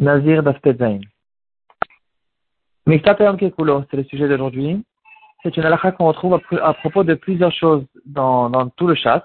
Nazir d'Aspetzain. Miktat Kekulo, c'est le sujet d'aujourd'hui. C'est une halakha qu'on retrouve à, propos de plusieurs choses dans, tout le chasse.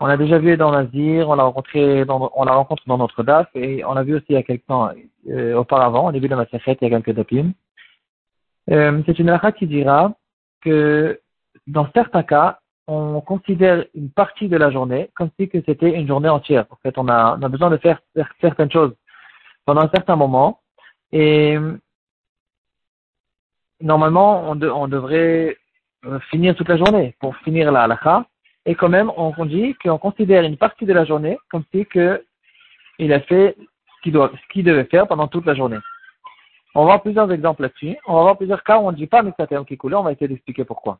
On l'a déjà vu dans Nazir, on l'a rencontré dans, on l'a rencontré dans notre DAF et on l'a vu aussi il y a quelques temps euh, auparavant, au début de ma séchette, il y a quelques dapim. Euh, c'est une halakha qui dira que dans certains cas, on considère une partie de la journée comme si que c'était une journée entière. En fait, on a besoin de faire certaines choses pendant un certain moment. Et normalement, on, on devrait euh, finir toute la journée pour finir la halakha. Et quand même, on, dit qu'on considère une partie de la journée comme si que il a fait ce qu'il qu'il devait faire pendant toute la journée. On va voir plusieurs exemples là-dessus. On va voir plusieurs cas où on ne dit pas Miktatem qui coulait. On va essayer d'expliquer pourquoi.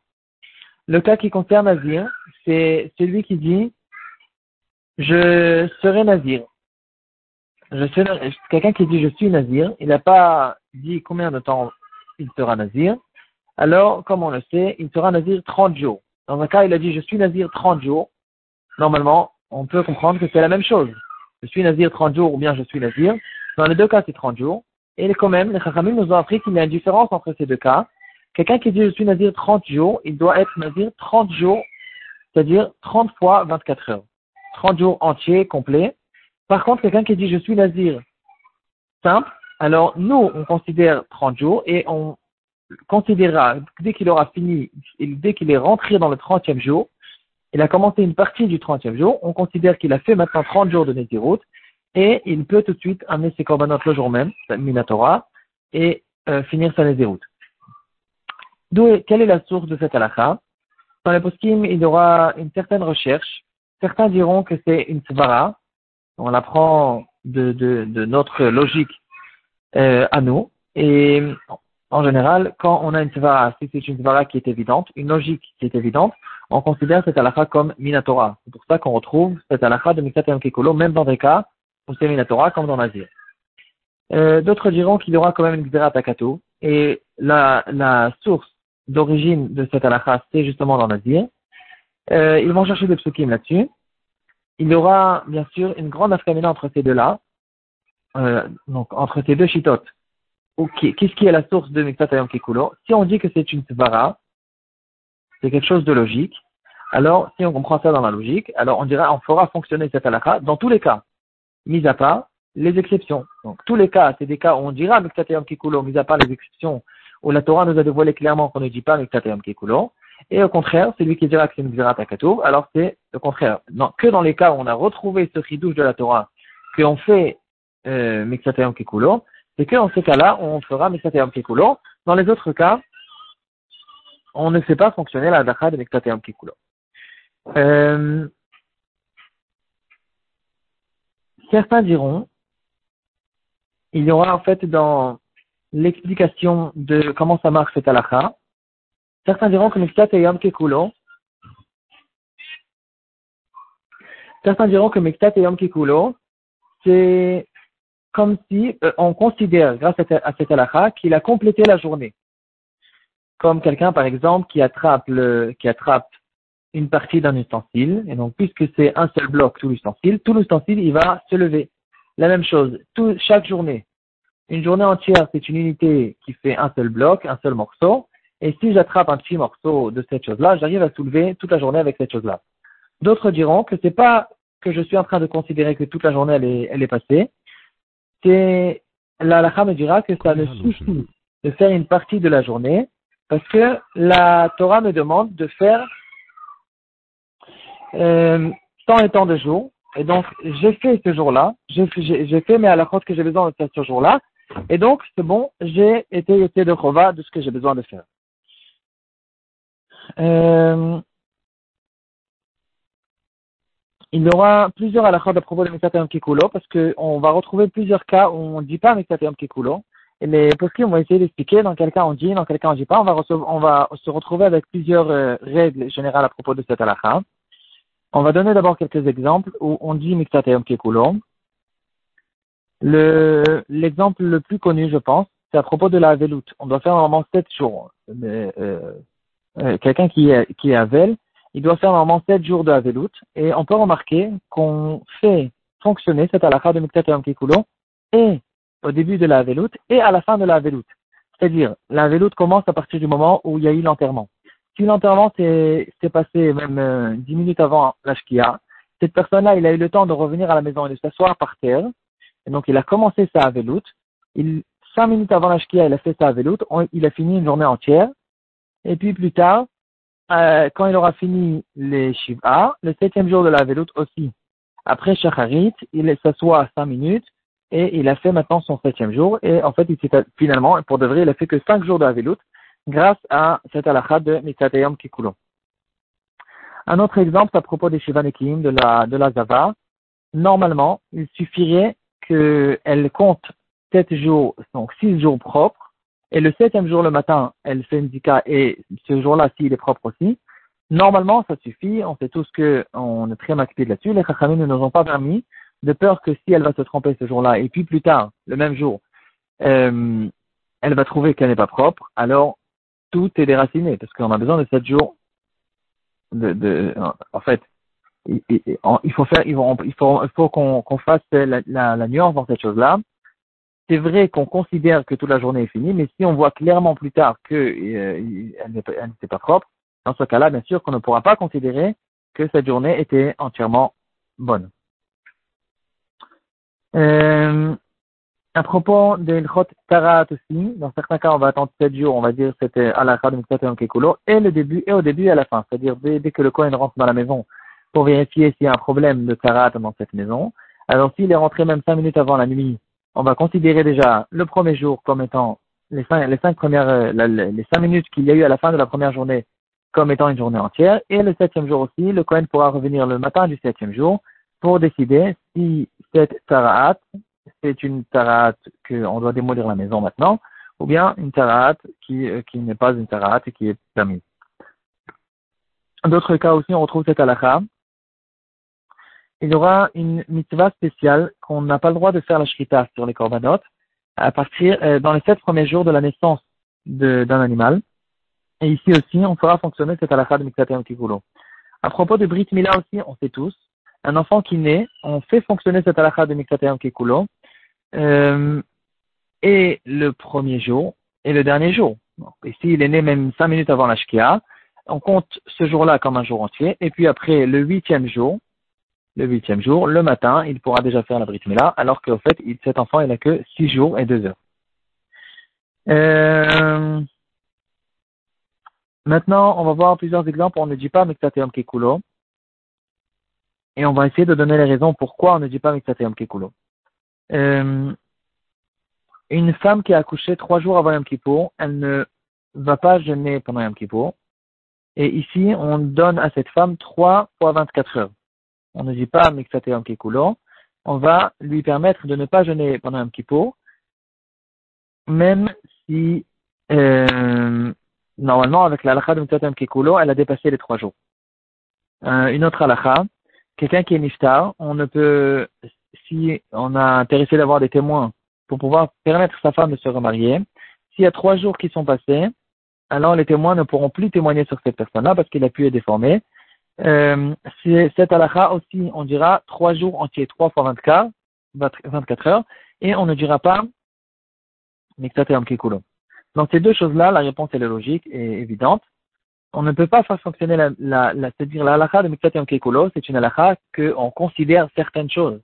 Le cas qui concerne Nazir, c'est celui qui dit Je serai Nazir je suis quelqu'un qui dit je suis nazir, il n'a pas dit combien de temps il sera nazir. Alors, comme on le sait, il sera nazir 30 jours. Dans un cas, il a dit je suis nazir 30 jours. Normalement, on peut comprendre que c'est la même chose. Je suis nazir 30 jours ou bien je suis nazir. Dans les deux cas, c'est 30 jours. Et quand même, les Chachamim nous ont appris qu'il y a une différence entre ces deux cas. Quelqu'un qui dit je suis nazir 30 jours, il doit être nazir 30 jours, c'est-à-dire 30 fois 24 heures. 30 jours entiers, complets. Par contre, quelqu'un qui dit je suis nazir simple, alors nous, on considère 30 jours et on considérera, dès qu'il aura fini, dès qu'il est rentré dans le 30e jour, il a commencé une partie du 30e jour, on considère qu'il a fait maintenant 30 jours de Nézirut et il peut tout de suite amener ses corbanotes le jour même, Minatora, et euh, finir sa Nézirut. D'où quelle est la source de cette halakha? Dans les poskim, il y aura une certaine recherche. Certains diront que c'est une svara, on l'apprend de, de, de, notre logique euh, à nous. Et en général, quand on a une svara, si c'est une svara qui est évidente, une logique qui est évidente, on considère cette halakha comme minatora. C'est pour ça qu'on retrouve cette halakha de Miktat Kekolo, même dans des cas où c'est minatora, comme dans Nazir. Euh, D'autres diront qu'il y aura quand même une xera takato. Et la, la source d'origine de cette halakha, c'est justement dans Nazir. Euh, ils vont chercher des psukim là-dessus il y aura bien sûr une grande afkamina entre ces deux-là, euh, donc entre ces deux chitotes. Qu'est-ce qui est la source de Miktat Kikulo? Si on dit que c'est une svara, c'est quelque chose de logique, alors si on comprend ça dans la logique, alors on dira on fera fonctionner cette halakha dans tous les cas, mis à part les exceptions. Donc tous les cas, c'est des cas où on dira Miktat Kikulo, mis à part les exceptions, où la Torah nous a dévoilé clairement qu'on ne dit pas Miktat Kikulo. Et au contraire, c'est lui qui dira que c'est une alors c'est le contraire. Que dans les cas où on a retrouvé ce chidouche de la Torah, qu'on fait euh, Mixatayam Kekulo, c'est que dans ces cas-là, on fera Mixatayam Kekulo. Dans les autres cas, on ne fait pas fonctionner la Dacha de Mixatayam Kekulo. Euh, certains diront, il y aura en fait dans l'explication de comment ça marche cette halakha, Certains diront que Miktat et Yom Kekulo, certains diront que Yom Kekulo, c'est comme si on considère, grâce à, cette halakha, qu'il a complété la journée. Comme quelqu'un, par exemple, qui attrape une partie d'un ustensile, et donc puisque c'est un seul bloc, tout l'ustensile, tout l'ustensile, il va se lever. La même chose, chaque journée. Une journée entière, c'est une unité qui fait un seul bloc, un seul morceau. Et si j'attrape un petit morceau de cette chose-là, j'arrive à soulever toute la journée avec cette chose-là. D'autres diront que c'est pas que je suis en train de considérer que toute la journée elle est, elle est passée. C'est, la halakha me dira que ça ne suffit de faire une partie de la journée parce que la Torah me demande de faire euh, tant et tant de jours. Et donc, j'ai fait ce jour-là, j'ai fait mes halakhot que j'ai besoin de faire ce jour-là. Et donc, c'est bon, j'ai été été de chova de ce que j'ai besoin de faire. Euh, il y aura plusieurs halachot à propos de Mektatayam Kikulo, parce qu'on va retrouver plusieurs cas où on ne dit pas Mektatayam Kikulo. Et les poskim, on va essayer d'expliquer dans quel cas on dit, dans quel cas on ne dit pas. On va, se retrouver avec plusieurs euh, règles générales à propos de cette halakha. On va donner d'abord quelques exemples où on dit Mektatayam Kikulo. L'exemple le, plus connu, je pense, c'est à propos de la veloute. On doit faire normalement sept jours. Mais, euh, euh, quelqu'un qui est, qui est Avel, il doit faire normalement 7 jours de Avelut. Et on peut remarquer qu'on fait fonctionner cette halakha de Miktat Kikulo et au début de la veloute et à la fin de la veloute. C'est-à-dire, la veloute commence à partir du moment où il y a eu l'enterrement. Si l'enterrement s'est passé même euh, dix minutes avant la shkia, cette personne-là, il a eu le temps de revenir à la maison et de s'asseoir par terre. Et donc, il a commencé sa veloute. Il, cinq minutes avant la shkia, il a fait sa veloute. Il a fini une journée entière. Et puis plus tard, euh, quand il aura fini les Shiva, le septième jour de la veloute aussi, après Shacharit, il s'assoit cinq minutes et il a fait maintenant son septième jour. Et en fait, il finalement, pour de vrai, il a fait que cinq jours de la veloute grâce à cette halakha de Mitzatayom Kikulo. Un autre exemple à propos des Shivanekim, de la, de la Zava. Normalement, il suffirait qu'elle compte sept jours, donc six jours propres, et le septième jour le matin, elle fait zika, et ce jour-là, s'il est propre aussi. Normalement, ça suffit, on sait tous qu'on est très maximé là-dessus. Les Chachamim ne nous ont pas permis, de peur que si elle va se tromper ce jour-là, et puis plus tard, le même jour, euh, elle va trouver qu'elle n'est pas propre, alors tout est déraciné, parce qu'on a besoin de sept jours de, de en fait, il, faut faire, il faut, il faut qu'on fasse la, la, nuance dans cette chose-là. C'est vrai qu'on considère que toute la journée est finie, mais si on voit clairement plus tard qu'elle euh, n'était pas propre, dans ce cas-là, bien sûr qu'on ne pourra pas considérer que cette journée était entièrement bonne. Euh, à propos de l'Ilchot Tarat aussi, dans certains cas, on va attendre 7 jours, on va dire c'était à la de Kekulo, et le début, et au début et à la fin. C'est-à-dire, dès, que le Kohen rentre dans la maison pour vérifier s'il y a un problème de Tarat dans cette maison, alors s'il est rentré même 5 minutes avant la nuit, on va considérer déjà le premier jour comme étant les 5, les cinq premières, euh, les 5 minutes qu'il y a eu à la fin de la première journée comme étant une journée entière, et le septième jour aussi, le Kohen pourra revenir le matin du septième jour pour décider si cette Tarat c'est une tarat qu'on doit démolir la maison maintenant, ou bien une tarat qui, euh, qui n'est pas une tarat et qui est permise. D'autres cas aussi, on retrouve cette halakha. Il y aura une mitzvah spéciale qu'on n'a pas le droit de faire la shrita sur les korbanot à partir, euh, dans les sept premiers jours de la naissance d'un animal. Et ici aussi, on fera fonctionner cette halakha de Miktatem Kikulo. À propos de Brit Mila aussi, on sait tous, un enfant qui naît, on fait fonctionner cette halakha de Miktatem Kikulo euh, et le premier jour et le dernier jour. Et s'il est né même cinq minutes avant la Shkia, on compte ce jour-là comme un jour entier. Et puis après, le huitième jour, le huitième jour, le matin, il pourra déjà faire la Brit Mila, alors qu'au fait, cet enfant, il n'a que six jours et deux heures. Euh, maintenant, on va voir plusieurs exemples. On ne dit pas Mektateum Kekulo. Et on va essayer de donner les raisons pourquoi on ne dit pas Mektateum Kekulo. Euh, une femme qui a accouché trois jours avant Yom elle ne va pas jeûner pendant Yom Kippour. Et ici, on donne à cette femme trois fois 24 heures. On ne dit pas Mixate Yom. On va lui permettre de ne pas jeûner pendant Yom Kippour, même si, euh, normalement, avec la de Mixate Yom elle a dépassé les trois jours. Euh, une autre halakha, quelqu'un qui est niftar, on ne peut si on a intéressé d'avoir des témoins pour pouvoir permettre à sa femme de se remarier, s'il y a trois jours qui sont passés, alors les témoins ne pourront plus témoigner sur cette personne-là parce qu'il a pu être déformé. Euh, cette halakha aussi, on dira trois jours entiers, trois fois 24, 24 heures, et on ne dira pas. Donc ces deux choses-là, la réponse est logique et évidente. On ne peut pas faire fonctionner la, la, la c'est-à-dire la de Miktateam Kikulo, c'est une halakha qu'on considère certaines choses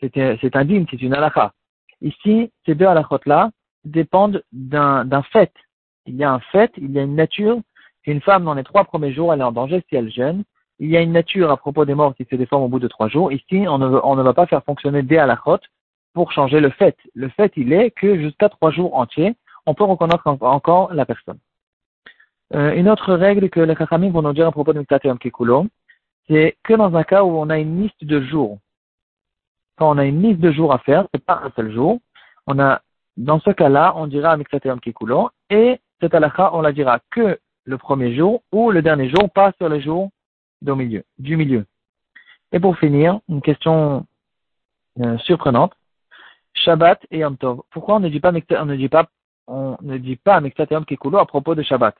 c'est un dîme, c'est une halakha. Ici, ces deux halakhot-là dépendent d'un fait. Il y a un fait, il y a une nature. Une femme, dans les trois premiers jours, elle est en danger si elle jeûne. Il y a une nature à propos des morts qui se déforme au bout de trois jours. Ici, on ne, va pas faire fonctionner des halakhot pour changer le fait. Le fait, il est que jusqu'à trois jours entiers, on peut reconnaître encore la personne. Euh, une autre règle que les Chachamim vont nous dire à propos de Miktatem Kikulo, c'est que dans un cas où on a une liste de jours quand on a une liste de jours à faire, c'est pas un seul jour, on a, dans ce cas-là, on dira Amiksateum Kikulo, et cette halakha, on la dira que le premier jour ou le dernier jour, pas sur le jour du milieu. Et pour finir, une question euh, surprenante. Shabbat et Yom Tov. Pourquoi on ne dit pas, on ne dit pas, on ne dit pas Kikulo à propos de Shabbat?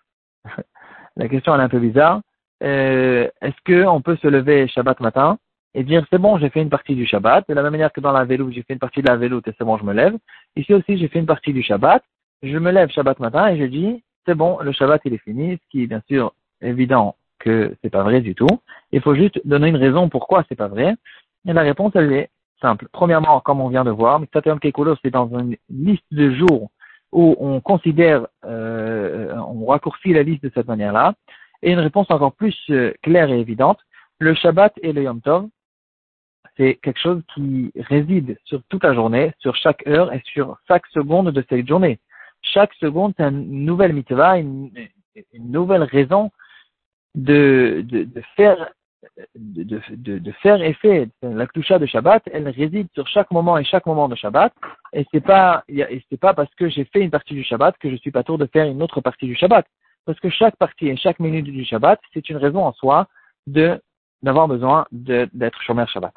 La question est un peu bizarre. Euh, est-ce qu'on peut se lever Shabbat matin et dire c'est bon, j'ai fait une partie du Shabbat, de la même manière que dans la vélo, j'ai fait une partie de la vélo et c'est bon, je me lève. Ici aussi, j'ai fait une partie du Shabbat, je me lève Shabbat matin et je dis c'est bon, le Shabbat il est fini, ce qui est bien sûr évident que c'est pas vrai du tout. Il faut juste donner une raison pourquoi c'est pas vrai. Et la réponse elle est simple. Premièrement, comme on vient de voir, Mixateum Kekulo, c'est dans une liste de jours où on considère, euh, on raccourcit la liste de cette manière-là. Et une réponse encore plus euh, claire et évidente, le Shabbat et le Yom Tov, c'est quelque chose qui réside sur toute la journée, sur chaque heure et sur chaque seconde de cette journée. Chaque seconde, c'est une nouvelle mitzvah, une, nouvelle raison de, de, de faire de, de, de, faire effet. La ktusha de Shabbat, elle réside sur chaque moment et chaque moment de Shabbat. Et c'est pas, et c'est pas parce que j'ai fait une partie du Shabbat que je suis pas tour de faire une autre partie du Shabbat. Parce que chaque partie et chaque minute du Shabbat, c'est une raison en soi de, d'avoir besoin d'être Shomer Shabbat.